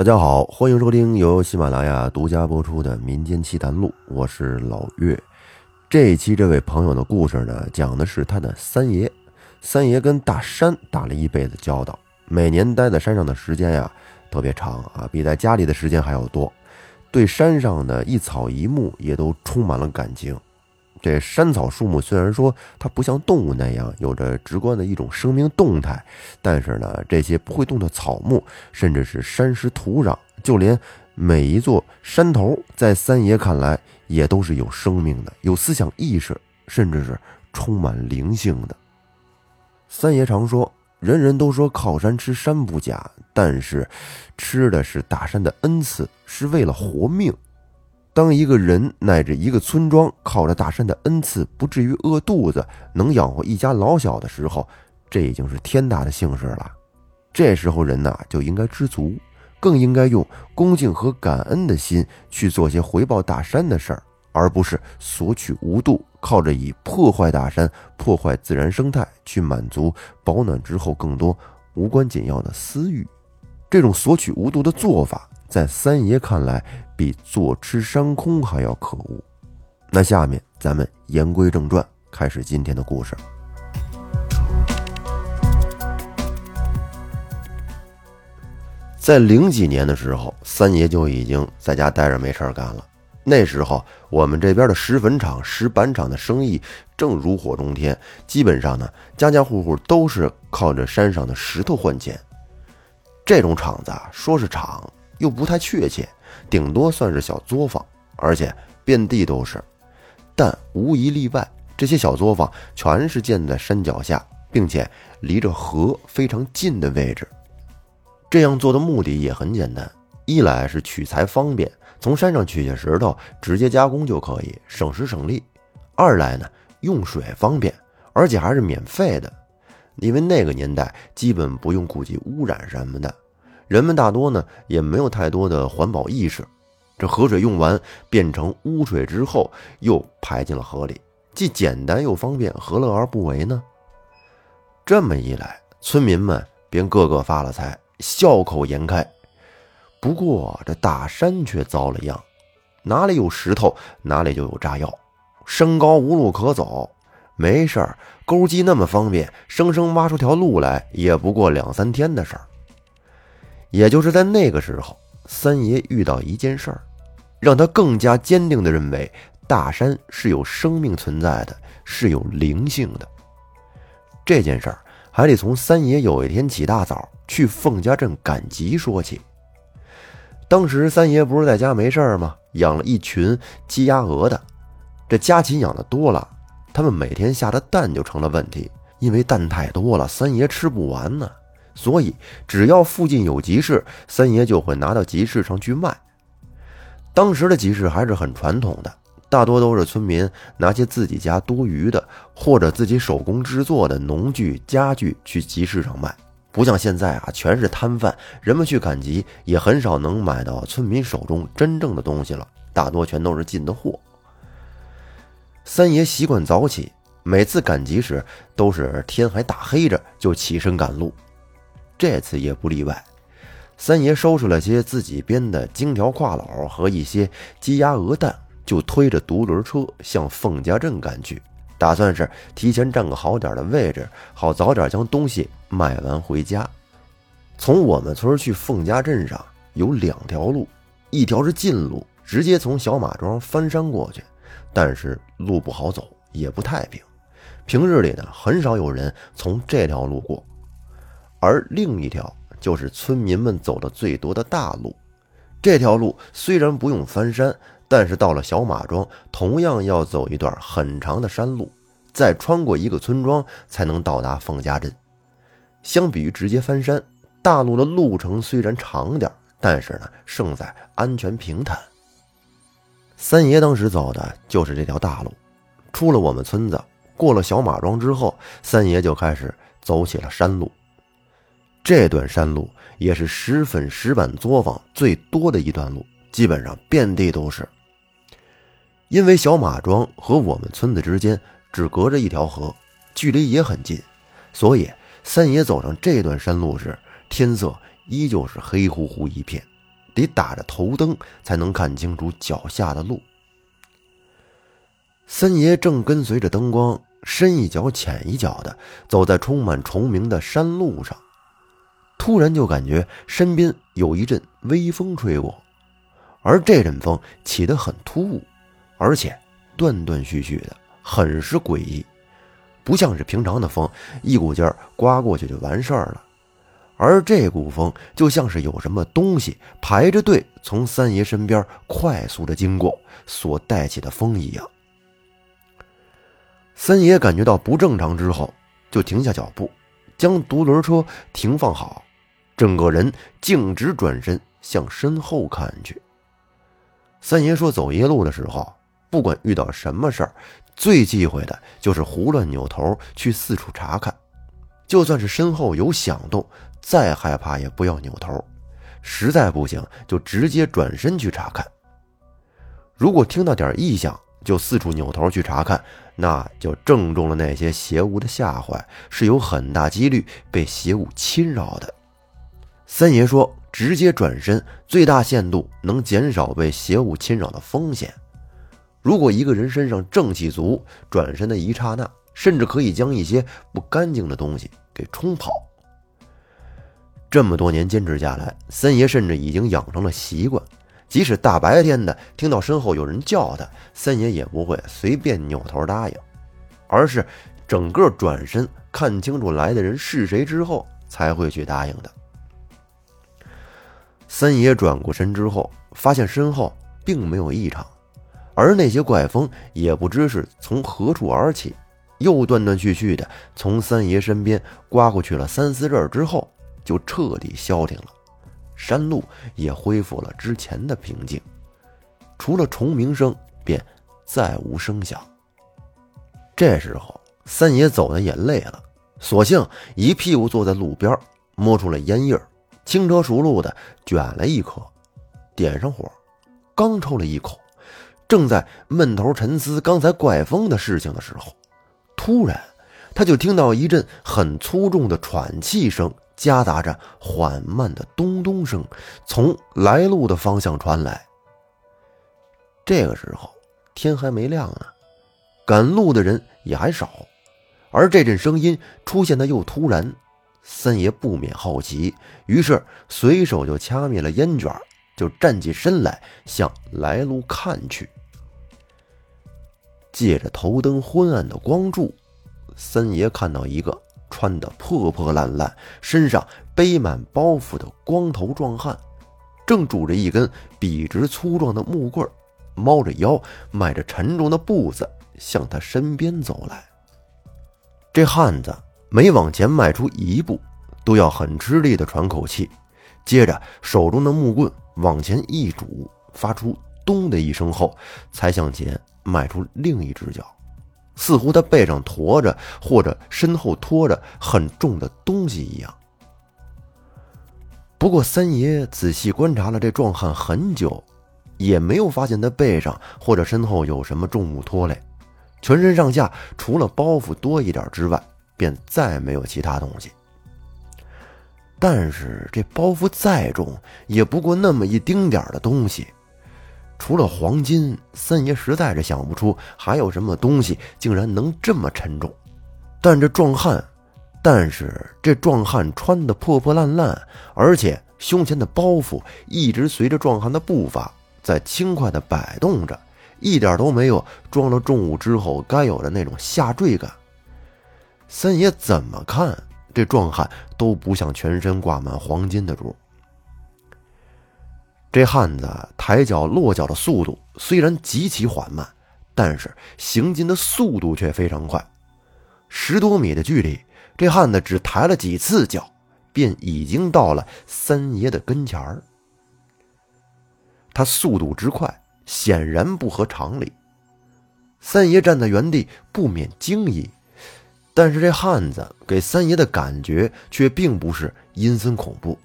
大家好，欢迎收听由喜马拉雅独家播出的《民间奇谈录》，我是老岳。这一期这位朋友的故事呢，讲的是他的三爷。三爷跟大山打了一辈子交道，每年待在山上的时间呀特别长啊，比在家里的时间还要多。对山上的一草一木也都充满了感情。这山草树木虽然说它不像动物那样有着直观的一种生命动态，但是呢，这些不会动的草木，甚至是山石土壤，就连每一座山头，在三爷看来也都是有生命的，有思想意识，甚至是充满灵性的。三爷常说，人人都说靠山吃山不假，但是吃的是大山的恩赐，是为了活命。当一个人乃至一个村庄靠着大山的恩赐，不至于饿肚子，能养活一家老小的时候，这已经是天大的幸事了。这时候人呐就应该知足，更应该用恭敬和感恩的心去做些回报大山的事儿，而不是索取无度，靠着以破坏大山、破坏自然生态去满足保暖之后更多无关紧要的私欲。这种索取无度的做法。在三爷看来，比坐吃山空还要可恶。那下面咱们言归正传，开始今天的故事。在零几年的时候，三爷就已经在家待着没事干了。那时候，我们这边的石粉厂、石板厂的生意正如火中天，基本上呢，家家户户都是靠着山上的石头换钱。这种厂子啊，说是厂。又不太确切，顶多算是小作坊，而且遍地都是。但无一例外，这些小作坊全是建在山脚下，并且离着河非常近的位置。这样做的目的也很简单：一来是取材方便，从山上取下石头直接加工就可以，省时省力；二来呢，用水方便，而且还是免费的，因为那个年代基本不用顾及污染什么的。人们大多呢也没有太多的环保意识，这河水用完变成污水之后又排进了河里，既简单又方便，何乐而不为呢？这么一来，村民们便个个发了财，笑口颜开。不过这大山却遭了殃，哪里有石头，哪里就有炸药，山高无路可走，没事儿，钩机那么方便，生生挖出条路来也不过两三天的事儿。也就是在那个时候，三爷遇到一件事儿，让他更加坚定地认为大山是有生命存在的，是有灵性的。这件事儿还得从三爷有一天起大早去凤家镇赶集说起。当时三爷不是在家没事儿吗？养了一群鸡鸭鹅的，这家禽养的多了，他们每天下的蛋就成了问题，因为蛋太多了，三爷吃不完呢。所以，只要附近有集市，三爷就会拿到集市上去卖。当时的集市还是很传统的，大多都是村民拿些自己家多余的或者自己手工制作的农具、家具去集市上卖。不像现在啊，全是摊贩，人们去赶集也很少能买到村民手中真正的东西了，大多全都是进的货。三爷习惯早起，每次赶集时都是天还大黑着就起身赶路。这次也不例外，三爷收拾了些自己编的荆条挎篓和一些鸡鸭鹅蛋，就推着独轮车向凤家镇赶去，打算是提前占个好点的位置，好早点将东西卖完回家。从我们村去凤家镇上有两条路，一条是近路，直接从小马庄翻山过去，但是路不好走，也不太平，平日里呢很少有人从这条路过。而另一条就是村民们走的最多的大路，这条路虽然不用翻山，但是到了小马庄，同样要走一段很长的山路，再穿过一个村庄才能到达凤家镇。相比于直接翻山，大路的路程虽然长点，但是呢，胜在安全平坦。三爷当时走的就是这条大路，出了我们村子，过了小马庄之后，三爷就开始走起了山路。这段山路也是石粉石板作坊最多的一段路，基本上遍地都是。因为小马庄和我们村子之间只隔着一条河，距离也很近，所以三爷走上这段山路时，天色依旧是黑乎乎一片，得打着头灯才能看清楚脚下的路。三爷正跟随着灯光，深一脚浅一脚的走在充满虫鸣的山路上，突然就感觉身边有一阵微风吹过，而这阵风起得很突兀，而且断断续续的，很是诡异，不像是平常的风，一股劲儿刮过去就完事儿了。而这股风就像是有什么东西排着队从三爷身边快速的经过所带起的风一样。三爷感觉到不正常之后，就停下脚步，将独轮车停放好，整个人径直转身向身后看去。三爷说：“走夜路的时候，不管遇到什么事儿，最忌讳的就是胡乱扭头去四处查看，就算是身后有响动。”再害怕也不要扭头，实在不行就直接转身去查看。如果听到点异响就四处扭头去查看，那就正中了那些邪物的下怀，是有很大几率被邪物侵扰的。三爷说，直接转身最大限度能减少被邪物侵扰的风险。如果一个人身上正气足，转身的一刹那，甚至可以将一些不干净的东西给冲跑。这么多年坚持下来，三爷甚至已经养成了习惯，即使大白天的听到身后有人叫他，三爷也不会随便扭头答应，而是整个转身看清楚来的人是谁之后才会去答应的。三爷转过身之后，发现身后并没有异常，而那些怪风也不知是从何处而起，又断断续续的从三爷身边刮过去了三四阵之后。就彻底消停了，山路也恢复了之前的平静，除了虫鸣声，便再无声响。这时候，三爷走的也累了，索性一屁股坐在路边，摸出了烟叶，轻车熟路的卷了一颗，点上火，刚抽了一口，正在闷头沉思刚才怪风的事情的时候，突然他就听到一阵很粗重的喘气声。夹杂着缓慢的咚咚声，从来路的方向传来。这个时候天还没亮呢，赶路的人也还少，而这阵声音出现的又突然，三爷不免好奇，于是随手就掐灭了烟卷，就站起身来向来路看去。借着头灯昏暗的光柱，三爷看到一个。穿得破破烂烂，身上背满包袱的光头壮汉，正拄着一根笔直粗壮的木棍，猫着腰，迈着沉重的步子向他身边走来。这汉子每往前迈出一步，都要很吃力地喘口气，接着手中的木棍往前一拄，发出“咚”的一声后，才向前迈出另一只脚。似乎他背上驮着，或者身后拖着很重的东西一样。不过三爷仔细观察了这壮汉很久，也没有发现他背上或者身后有什么重物拖累，全身上下除了包袱多一点之外，便再没有其他东西。但是这包袱再重，也不过那么一丁点的东西。除了黄金，三爷实在是想不出还有什么东西竟然能这么沉重。但这壮汉，但是这壮汉穿的破破烂烂，而且胸前的包袱一直随着壮汉的步伐在轻快的摆动着，一点都没有装了重物之后该有的那种下坠感。三爷怎么看这壮汉都不像全身挂满黄金的主。这汉子抬脚落脚的速度虽然极其缓慢，但是行进的速度却非常快。十多米的距离，这汉子只抬了几次脚，便已经到了三爷的跟前儿。他速度之快，显然不合常理。三爷站在原地，不免惊疑。但是这汉子给三爷的感觉却并不是阴森恐怖，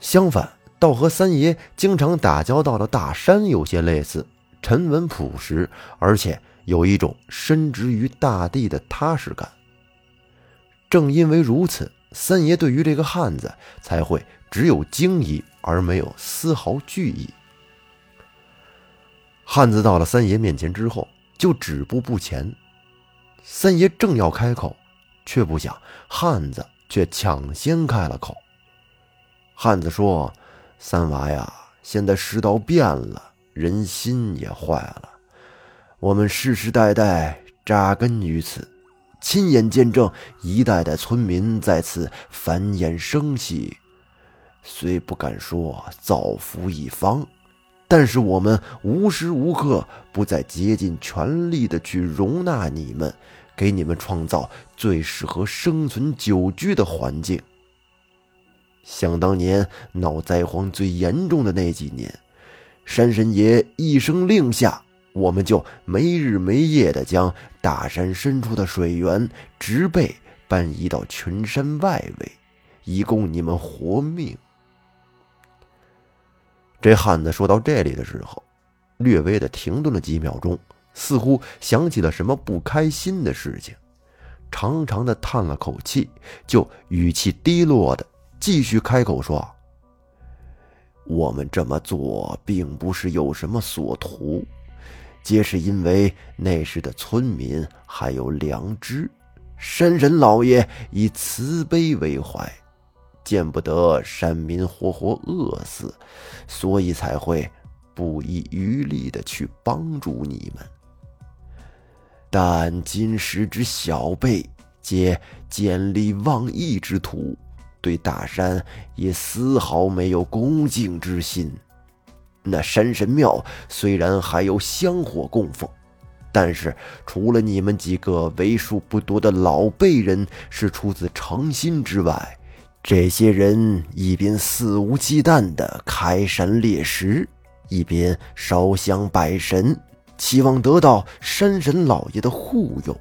相反。倒和三爷经常打交道的大山有些类似，沉稳朴实，而且有一种深植于大地的踏实感。正因为如此，三爷对于这个汉子才会只有惊疑而没有丝毫惧意。汉子到了三爷面前之后，就止步不前。三爷正要开口，却不想汉子却抢先开了口。汉子说：“三娃呀，现在世道变了，人心也坏了。我们世世代代扎根于此，亲眼见证一代代村民在此繁衍生息。虽不敢说造福一方。”但是我们无时无刻不在竭尽全力的去容纳你们，给你们创造最适合生存久居的环境。想当年闹灾荒最严重的那几年，山神爷一声令下，我们就没日没夜的将大山深处的水源植被搬移到群山外围，以供你们活命。这汉子说到这里的时候，略微的停顿了几秒钟，似乎想起了什么不开心的事情，长长的叹了口气，就语气低落的继续开口说：“我们这么做并不是有什么所图，皆是因为那时的村民还有良知，山神老爷以慈悲为怀。”见不得山民活活饿死，所以才会不遗余力的去帮助你们。但今时之小辈皆见利忘义之徒，对大山也丝毫没有恭敬之心。那山神庙虽然还有香火供奉，但是除了你们几个为数不多的老辈人是出自诚心之外，这些人一边肆无忌惮地开山猎石，一边烧香拜神，期望得到山神老爷的护佑，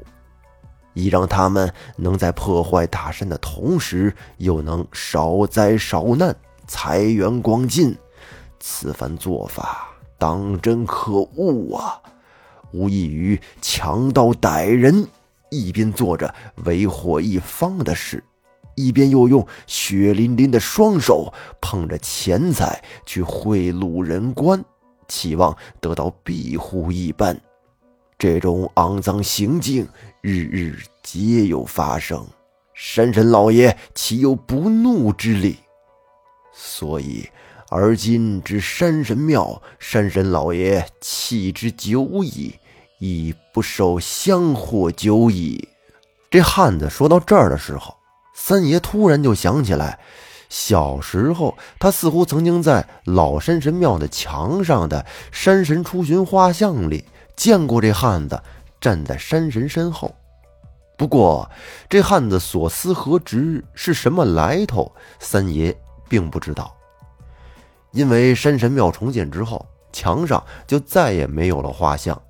以让他们能在破坏大山的同时，又能少灾少难，财源广进。此番做法当真可恶啊！无异于强盗歹人，一边做着为祸一方的事。一边又用血淋淋的双手捧着钱财去贿赂人官，期望得到庇护一般，这种肮脏行径日日皆有发生，山神老爷岂有不怒之理？所以，而今之山神庙，山神老爷弃之久矣，已不受香火久矣。这汉子说到这儿的时候。三爷突然就想起来，小时候他似乎曾经在老山神庙的墙上的“山神出巡”画像里见过这汉子站在山神身后。不过，这汉子所思何职，是什么来头，三爷并不知道。因为山神庙重建之后，墙上就再也没有了画像。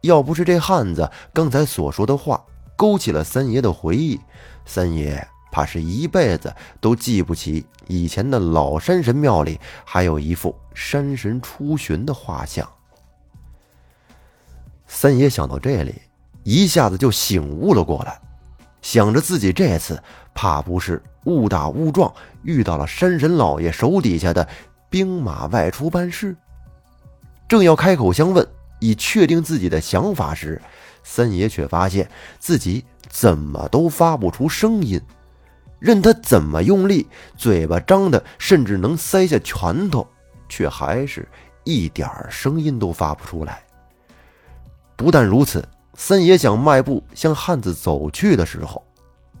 要不是这汉子刚才所说的话勾起了三爷的回忆。三爷怕是一辈子都记不起以前的老山神庙里还有一副山神出巡的画像。三爷想到这里，一下子就醒悟了过来，想着自己这次怕不是误打误撞遇到了山神老爷手底下的兵马外出办事，正要开口相问以确定自己的想法时，三爷却发现自己。怎么都发不出声音，任他怎么用力，嘴巴张的甚至能塞下拳头，却还是一点声音都发不出来。不但如此，三爷想迈步向汉子走去的时候，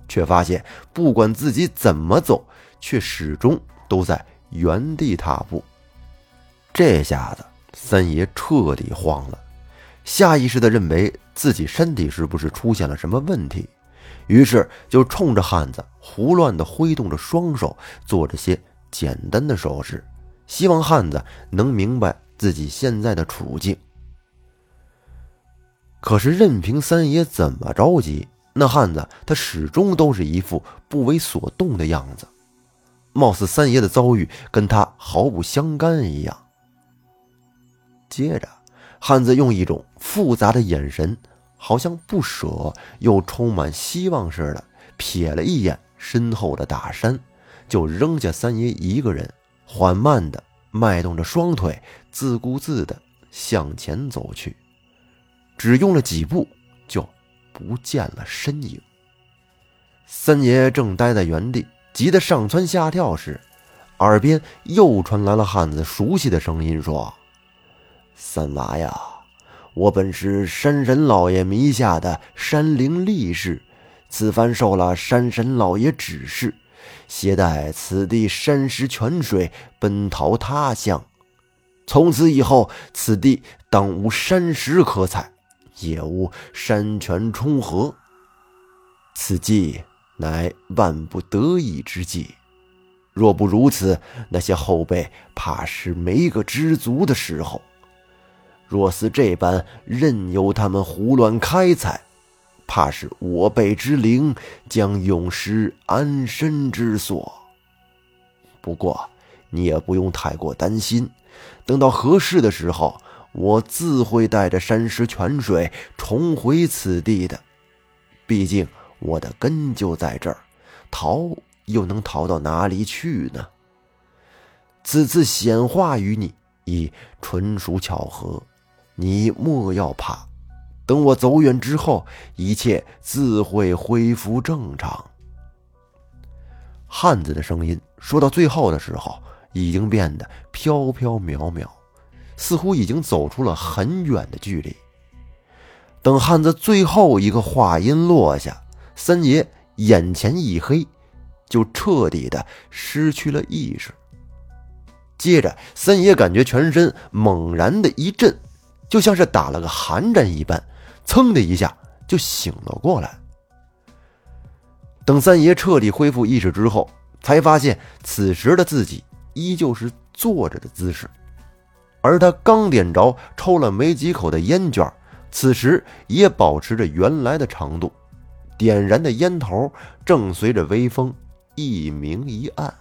却发现不管自己怎么走，却始终都在原地踏步。这下子，三爷彻底慌了。下意识地认为自己身体是不是出现了什么问题，于是就冲着汉子胡乱地挥动着双手，做着些简单的手势，希望汉子能明白自己现在的处境。可是任凭三爷怎么着急，那汉子他始终都是一副不为所动的样子，貌似三爷的遭遇跟他毫不相干一样。接着。汉子用一种复杂的眼神，好像不舍又充满希望似的，瞥了一眼身后的大山，就扔下三爷一个人，缓慢地迈动着双腿，自顾自地向前走去。只用了几步，就不见了身影。三爷正呆在原地，急得上蹿下跳时，耳边又传来了汉子熟悉的声音：“说，三娃呀，我本是山神老爷迷下的山灵力士，此番受了山神老爷指示，携带此地山石泉水奔逃他乡。从此以后，此地当无山石可采。”也无山泉冲河，此计乃万不得已之计。若不如此，那些后辈怕是没个知足的时候。若似这般任由他们胡乱开采，怕是我辈之灵将永失安身之所。不过你也不用太过担心，等到合适的时候。我自会带着山石泉水重回此地的，毕竟我的根就在这儿，逃又能逃到哪里去呢？此次显化于你，已纯属巧合，你莫要怕。等我走远之后，一切自会恢复正常。汉子的声音说到最后的时候，已经变得飘飘渺渺。似乎已经走出了很远的距离。等汉子最后一个话音落下，三爷眼前一黑，就彻底的失去了意识。接着，三爷感觉全身猛然的一震，就像是打了个寒战一般，噌的一下就醒了过来。等三爷彻底恢复意识之后，才发现此时的自己依旧是坐着的姿势。而他刚点着抽了没几口的烟卷，此时也保持着原来的长度，点燃的烟头正随着微风一明一暗。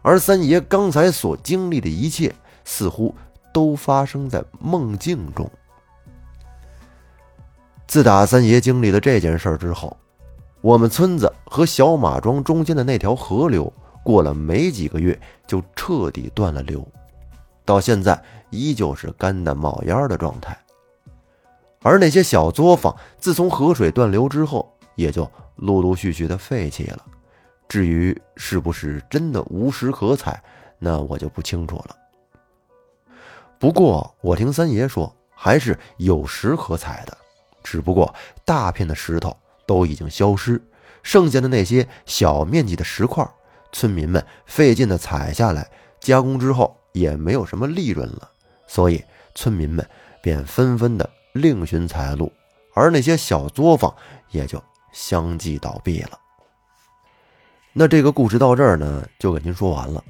而三爷刚才所经历的一切，似乎都发生在梦境中。自打三爷经历了这件事之后，我们村子和小马庄中间的那条河流，过了没几个月就彻底断了流。到现在依旧是干的冒烟的状态，而那些小作坊自从河水断流之后，也就陆陆续续的废弃了。至于是不是真的无石可采，那我就不清楚了。不过我听三爷说，还是有石可采的，只不过大片的石头都已经消失，剩下的那些小面积的石块，村民们费劲的采下来加工之后。也没有什么利润了，所以村民们便纷纷的另寻财路，而那些小作坊也就相继倒闭了。那这个故事到这儿呢，就给您说完了。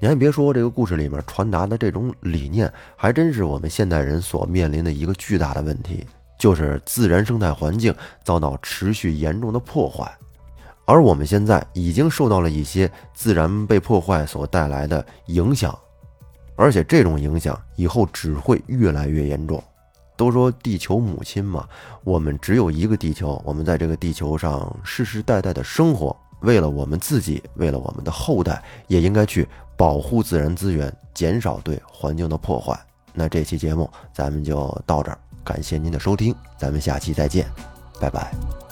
您还别说，这个故事里面传达的这种理念，还真是我们现代人所面临的一个巨大的问题，就是自然生态环境遭到持续严重的破坏，而我们现在已经受到了一些自然被破坏所带来的影响。而且这种影响以后只会越来越严重。都说地球母亲嘛，我们只有一个地球，我们在这个地球上世世代代的生活，为了我们自己，为了我们的后代，也应该去保护自然资源，减少对环境的破坏。那这期节目咱们就到这儿，感谢您的收听，咱们下期再见，拜拜。